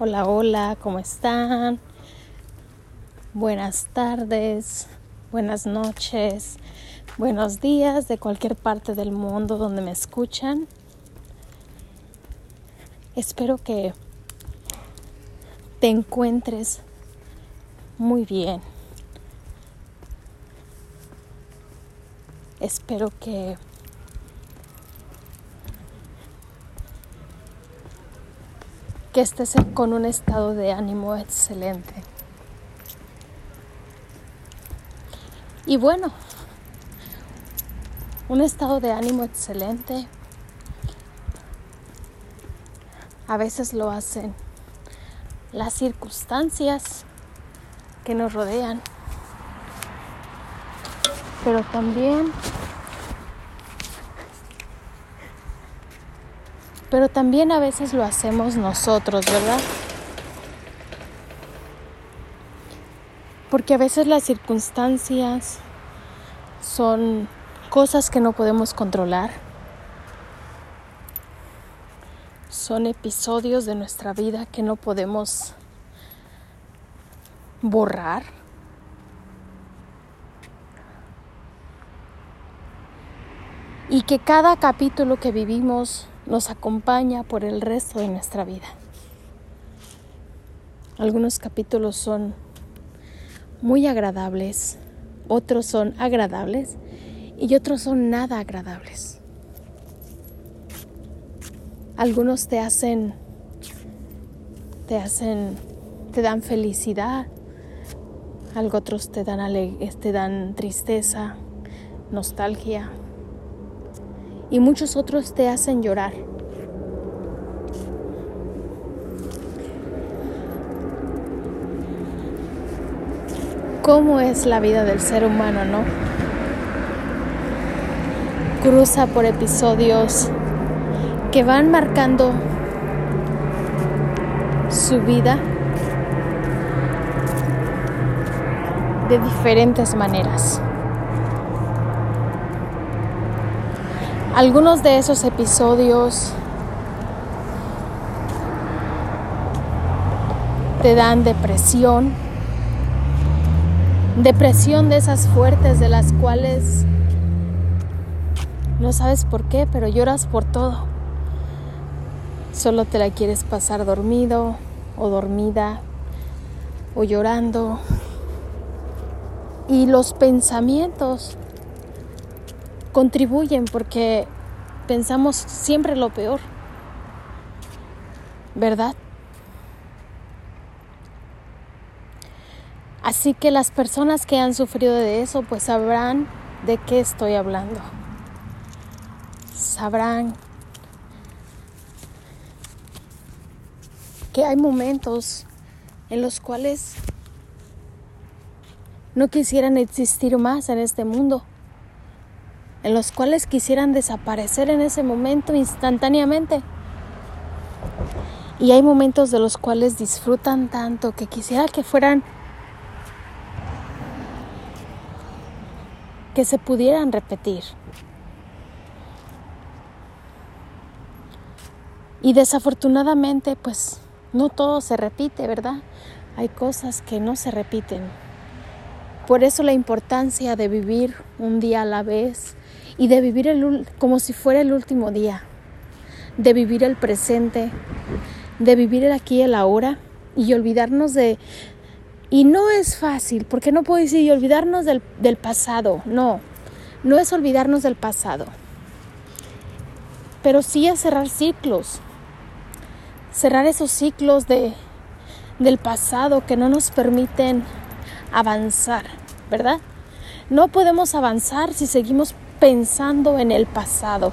Hola, hola, ¿cómo están? Buenas tardes, buenas noches, buenos días de cualquier parte del mundo donde me escuchan. Espero que te encuentres muy bien. Espero que que estés con un estado de ánimo excelente. Y bueno, un estado de ánimo excelente a veces lo hacen las circunstancias que nos rodean, pero también pero también a veces lo hacemos nosotros, ¿verdad? Porque a veces las circunstancias son cosas que no podemos controlar. Son episodios de nuestra vida que no podemos borrar. Y que cada capítulo que vivimos nos acompaña por el resto de nuestra vida. Algunos capítulos son muy agradables, otros son agradables y otros son nada agradables. Algunos te hacen te hacen te dan felicidad, algo otros te dan te dan tristeza, nostalgia, y muchos otros te hacen llorar. ¿Cómo es la vida del ser humano, no? Cruza por episodios que van marcando su vida de diferentes maneras. Algunos de esos episodios te dan depresión, depresión de esas fuertes de las cuales no sabes por qué, pero lloras por todo. Solo te la quieres pasar dormido o dormida o llorando. Y los pensamientos contribuyen porque pensamos siempre lo peor, ¿verdad? Así que las personas que han sufrido de eso pues sabrán de qué estoy hablando. Sabrán que hay momentos en los cuales no quisieran existir más en este mundo en los cuales quisieran desaparecer en ese momento instantáneamente. Y hay momentos de los cuales disfrutan tanto que quisiera que fueran, que se pudieran repetir. Y desafortunadamente, pues no todo se repite, ¿verdad? Hay cosas que no se repiten. Por eso la importancia de vivir un día a la vez, y de vivir el, como si fuera el último día, de vivir el presente, de vivir el aquí y el ahora y olvidarnos de... Y no es fácil, porque no puedo decir olvidarnos del, del pasado, no, no es olvidarnos del pasado, pero sí es cerrar ciclos, cerrar esos ciclos de, del pasado que no nos permiten avanzar, ¿verdad? No podemos avanzar si seguimos pensando en el pasado.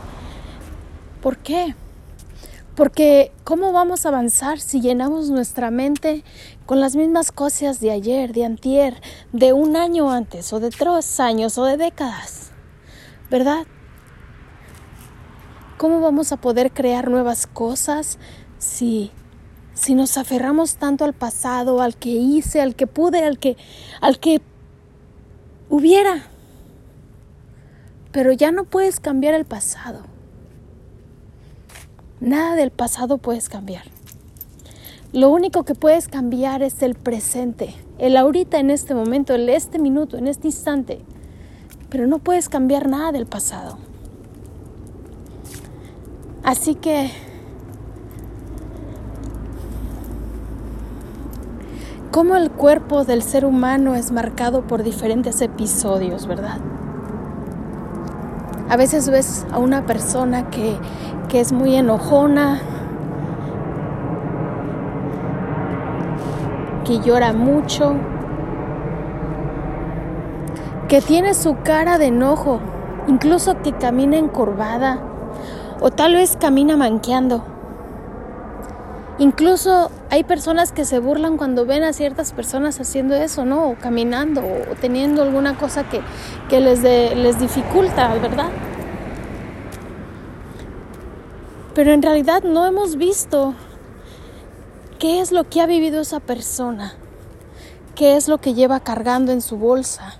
¿Por qué? Porque ¿cómo vamos a avanzar si llenamos nuestra mente con las mismas cosas de ayer, de antier, de un año antes, o de tres años, o de décadas? ¿Verdad? ¿Cómo vamos a poder crear nuevas cosas si, si nos aferramos tanto al pasado, al que hice, al que pude, al que, al que hubiera? Pero ya no puedes cambiar el pasado. Nada del pasado puedes cambiar. Lo único que puedes cambiar es el presente, el ahorita en este momento, el este minuto, en este instante. Pero no puedes cambiar nada del pasado. Así que cómo el cuerpo del ser humano es marcado por diferentes episodios, ¿verdad? A veces ves a una persona que, que es muy enojona, que llora mucho, que tiene su cara de enojo, incluso que camina encorvada o tal vez camina manqueando. Incluso hay personas que se burlan cuando ven a ciertas personas haciendo eso, ¿no? O caminando o teniendo alguna cosa que, les, les dificulta, ¿verdad? Pero en realidad no hemos visto qué es lo que ha vivido esa persona, qué es lo que lleva cargando en su bolsa,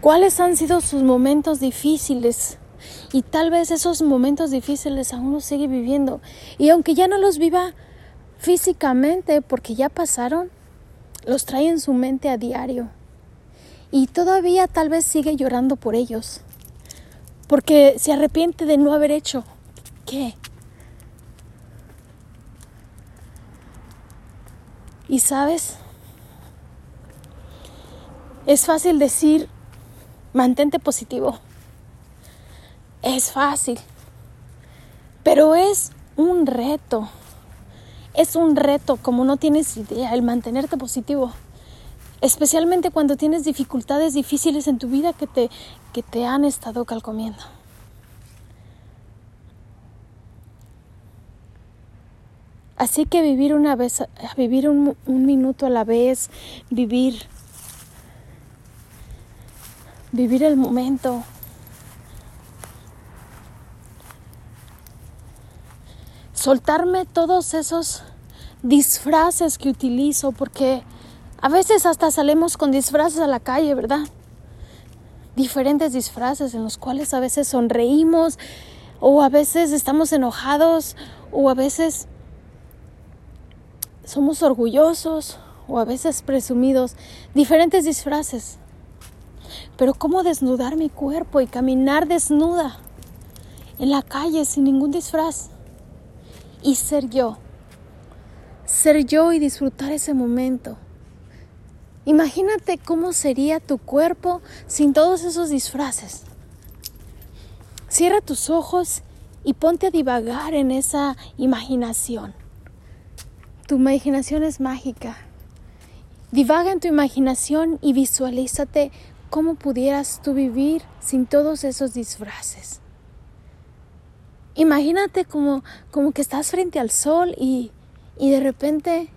cuáles han sido sus momentos difíciles y tal vez esos momentos difíciles aún los sigue viviendo. Y aunque ya no los viva físicamente porque ya pasaron, los trae en su mente a diario. Y todavía tal vez sigue llorando por ellos. Porque se arrepiente de no haber hecho. ¿Qué? Y sabes, es fácil decir, mantente positivo es fácil, pero es un reto. Es un reto, como no tienes idea, el mantenerte positivo. Especialmente cuando tienes dificultades difíciles en tu vida que te, que te han estado calcomiendo. Así que vivir una vez, vivir un, un minuto a la vez, vivir, vivir el momento, soltarme todos esos disfraces que utilizo, porque a veces hasta salimos con disfraces a la calle, ¿verdad? Diferentes disfraces en los cuales a veces sonreímos o a veces estamos enojados o a veces somos orgullosos o a veces presumidos, diferentes disfraces. Pero ¿cómo desnudar mi cuerpo y caminar desnuda en la calle sin ningún disfraz? Y ser yo. Ser yo y disfrutar ese momento. Imagínate cómo sería tu cuerpo sin todos esos disfraces. Cierra tus ojos y ponte a divagar en esa imaginación. Tu imaginación es mágica. Divaga en tu imaginación y visualízate cómo pudieras tú vivir sin todos esos disfraces. Imagínate como, como que estás frente al sol y, y de repente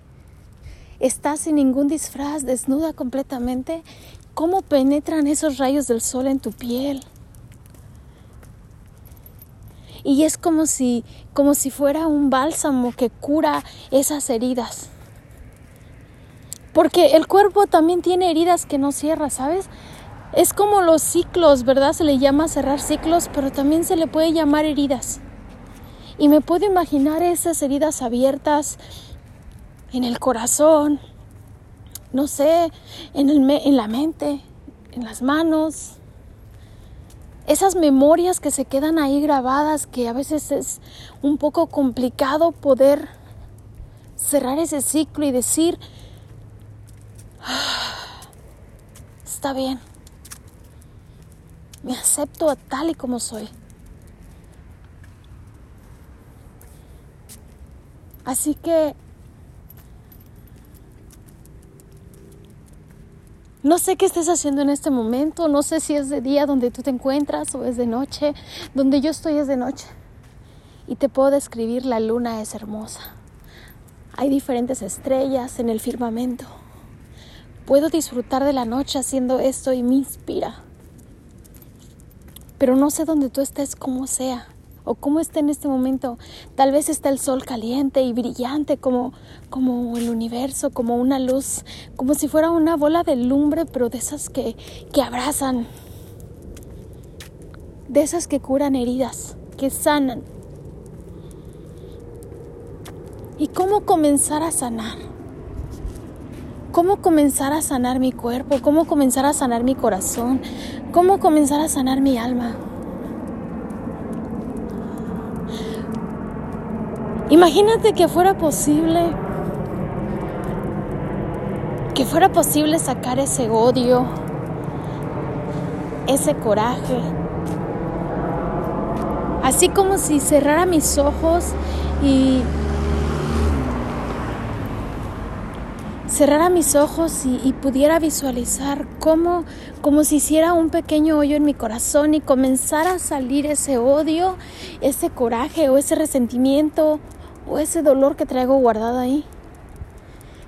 estás sin ningún disfraz, desnuda completamente. ¿Cómo penetran esos rayos del sol en tu piel? Y es como si, como si fuera un bálsamo que cura esas heridas. Porque el cuerpo también tiene heridas que no cierra, ¿sabes? Es como los ciclos, ¿verdad? Se le llama cerrar ciclos, pero también se le puede llamar heridas. Y me puedo imaginar esas heridas abiertas en el corazón, no sé, en, el en la mente, en las manos. Esas memorias que se quedan ahí grabadas, que a veces es un poco complicado poder cerrar ese ciclo y decir, ah, está bien, me acepto tal y como soy. Así que no sé qué estés haciendo en este momento, no sé si es de día donde tú te encuentras o es de noche, donde yo estoy es de noche. Y te puedo describir, la luna es hermosa. Hay diferentes estrellas en el firmamento. Puedo disfrutar de la noche haciendo esto y me inspira. Pero no sé dónde tú estés, como sea o cómo está en este momento. Tal vez está el sol caliente y brillante como, como el universo, como una luz, como si fuera una bola de lumbre, pero de esas que, que abrazan, de esas que curan heridas, que sanan. ¿Y cómo comenzar a sanar? ¿Cómo comenzar a sanar mi cuerpo? ¿Cómo comenzar a sanar mi corazón? ¿Cómo comenzar a sanar mi alma? Imagínate que fuera posible, que fuera posible sacar ese odio, ese coraje, así como si cerrara mis ojos y cerrara mis ojos y, pudiera visualizar cómo, como si hiciera un pequeño hoyo en mi corazón y comenzara a salir ese odio, ese coraje o ese resentimiento o ese dolor que traigo guardado ahí.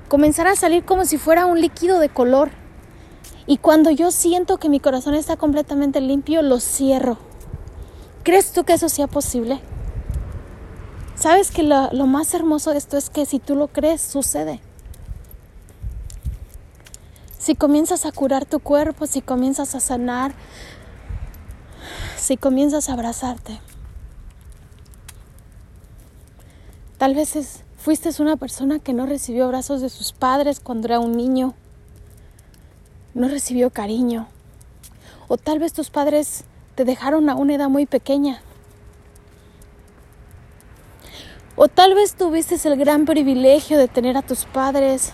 Comenzara a salir como si fuera un líquido de color. Y cuando yo siento que mi corazón está completamente limpio, lo cierro. ¿Crees tú que eso sea posible? Sabes que lo, lo más hermoso de esto es que si tú lo crees, sucede si comienzas a curar tu cuerpo, si comienzas a sanar, si comienzas a abrazarte. Tal vez fuiste una persona que no recibió abrazos de sus padres cuando era un niño, no recibió cariño, o tal vez tus padres te dejaron a una edad muy pequeña. O tal vez tuviste el gran privilegio de tener a tus padres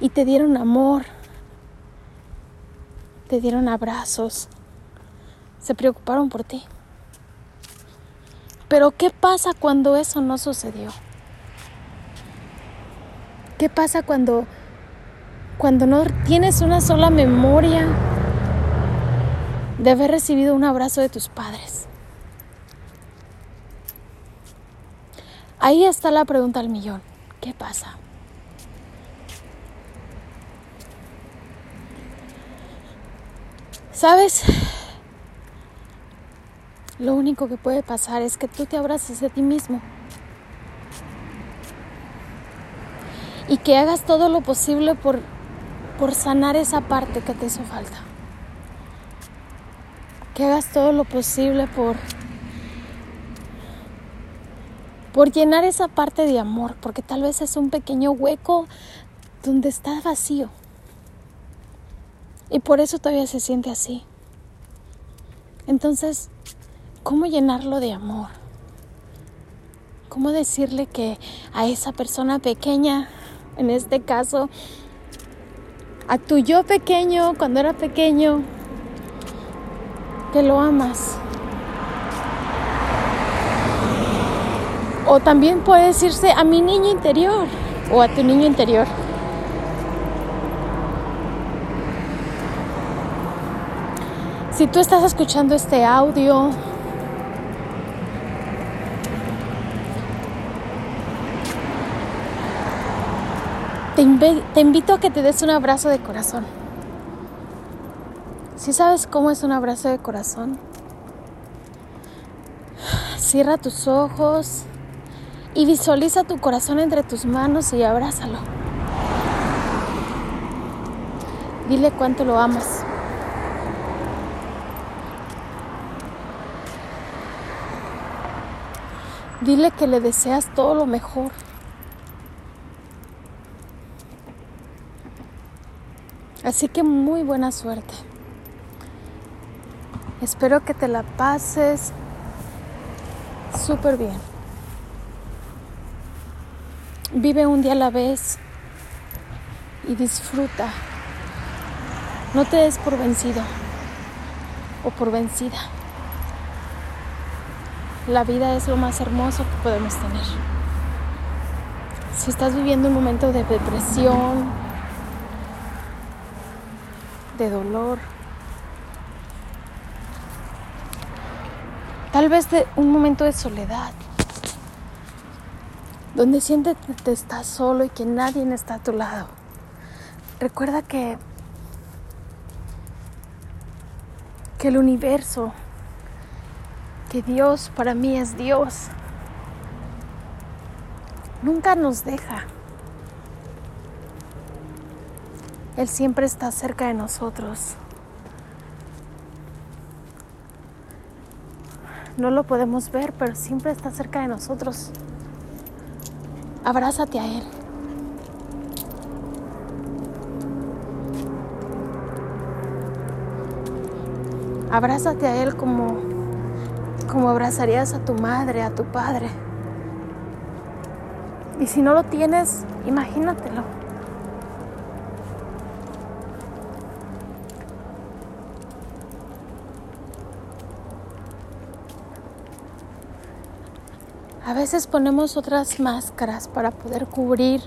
y te dieron amor, te dieron abrazos, se preocuparon por ti. Pero ¿qué pasa cuando eso no sucedió? ¿Qué pasa cuando cuando no tienes una sola memoria de haber recibido un abrazo de tus padres? Ahí está la pregunta al millón. ¿Qué pasa? ¿Sabes? Lo único que puede pasar es que tú te abraces a ti mismo. Y que hagas todo lo posible por, por sanar esa parte que te hizo falta. Que hagas todo lo posible por por llenar esa parte de amor, porque tal vez es un pequeño hueco donde está vacío. Y por eso todavía se siente así. Entonces, ¿cómo llenarlo de amor? ¿Cómo decirle que a esa persona pequeña, en este caso, a tu yo pequeño, cuando era pequeño, que lo amas? O también puede decirse a mi niño interior o a tu niño interior. Si tú estás escuchando este audio, te, invito a que te des un abrazo de corazón. Si sabes cómo es un abrazo de corazón, cierra tus ojos y visualiza tu corazón entre tus manos y abrázalo. Dile cuánto lo amas. Dile que le deseas todo lo mejor. Así que muy buena suerte. Espero que te la pases súper bien. Vive un día a la vez y disfruta. No te des por vencido o por vencida. La vida es lo más hermoso que podemos tener. Si estás viviendo un momento de depresión, de dolor, tal vez de un momento de soledad, donde sientes que te estás solo y que nadie está a tu lado. Recuerda que que el universo que Dios para mí es Dios. Nunca nos deja. Él siempre está cerca de nosotros. No lo podemos ver, pero siempre está cerca de nosotros. abrázate a Él. Abrázate a Él como, como abrazarías a tu madre, a tu padre. Y si no lo tienes, imagínatelo. A veces ponemos otras máscaras para poder cubrir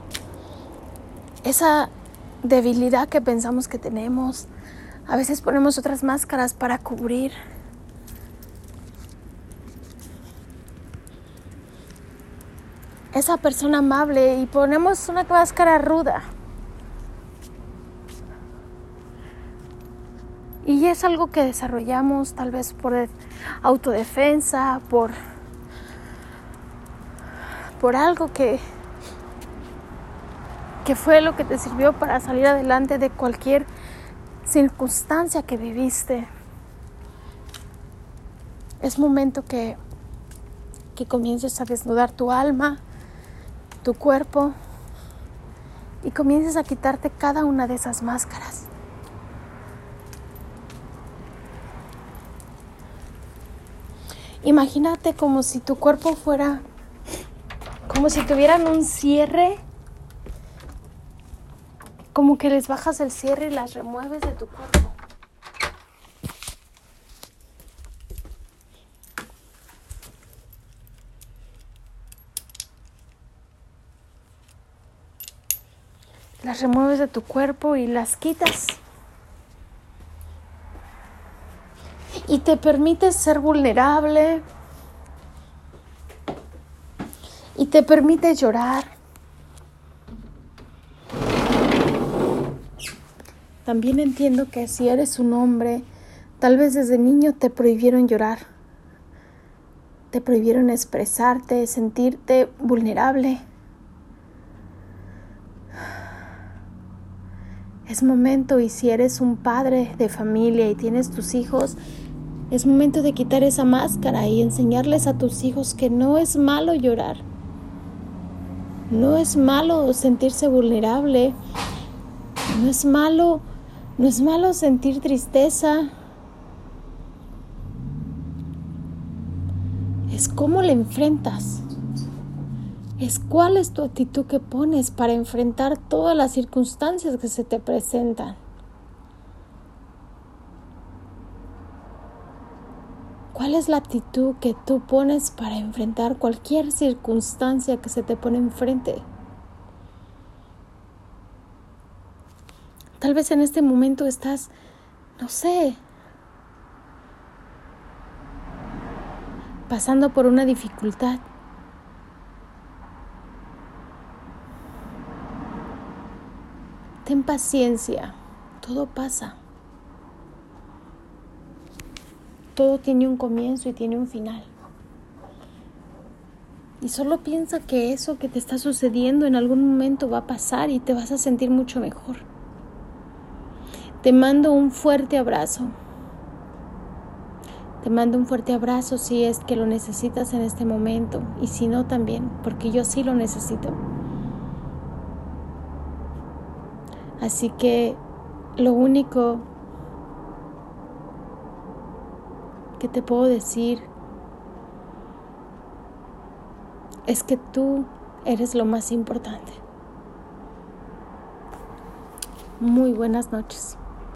esa debilidad que pensamos que tenemos. A veces ponemos otras máscaras para cubrir esa persona amable y ponemos una máscara ruda. Y es algo que desarrollamos tal vez por autodefensa, por por algo que, que fue lo que te sirvió para salir adelante de cualquier circunstancia que viviste. Es momento que, que comiences a desnudar tu alma, tu cuerpo y comiences a quitarte cada una de esas máscaras. Imagínate como si tu cuerpo fuera como si tuvieran un cierre, como que les bajas el cierre y las remueves de tu cuerpo. Las remueves de tu cuerpo y las quitas. Y te permites ser vulnerable, y te permite llorar. También entiendo que si eres un hombre, tal vez desde niño te prohibieron llorar, te prohibieron expresarte, sentirte vulnerable. Es momento y si eres un padre de familia y tienes tus hijos, es momento de quitar esa máscara y enseñarles a tus hijos que no es malo llorar no es malo sentirse vulnerable. No es malo, no es malo sentir tristeza. Es cómo le enfrentas. Es cuál es tu actitud que pones para enfrentar todas las circunstancias que se te presentan. ¿Cuál es la actitud que tú pones para enfrentar cualquier circunstancia que se te pone enfrente? Tal vez en este momento estás, no sé, pasando por una dificultad. Ten paciencia, todo pasa. todo tiene un comienzo y tiene un final. Y solo piensa que eso que te está sucediendo en algún momento va a pasar y te vas a sentir mucho mejor. Te mando un fuerte abrazo. Te mando un fuerte abrazo si es que lo necesitas en este momento y si no también, porque yo sí lo necesito. Así que lo único que te puedo decir es que tú eres lo más importante. Muy buenas noches.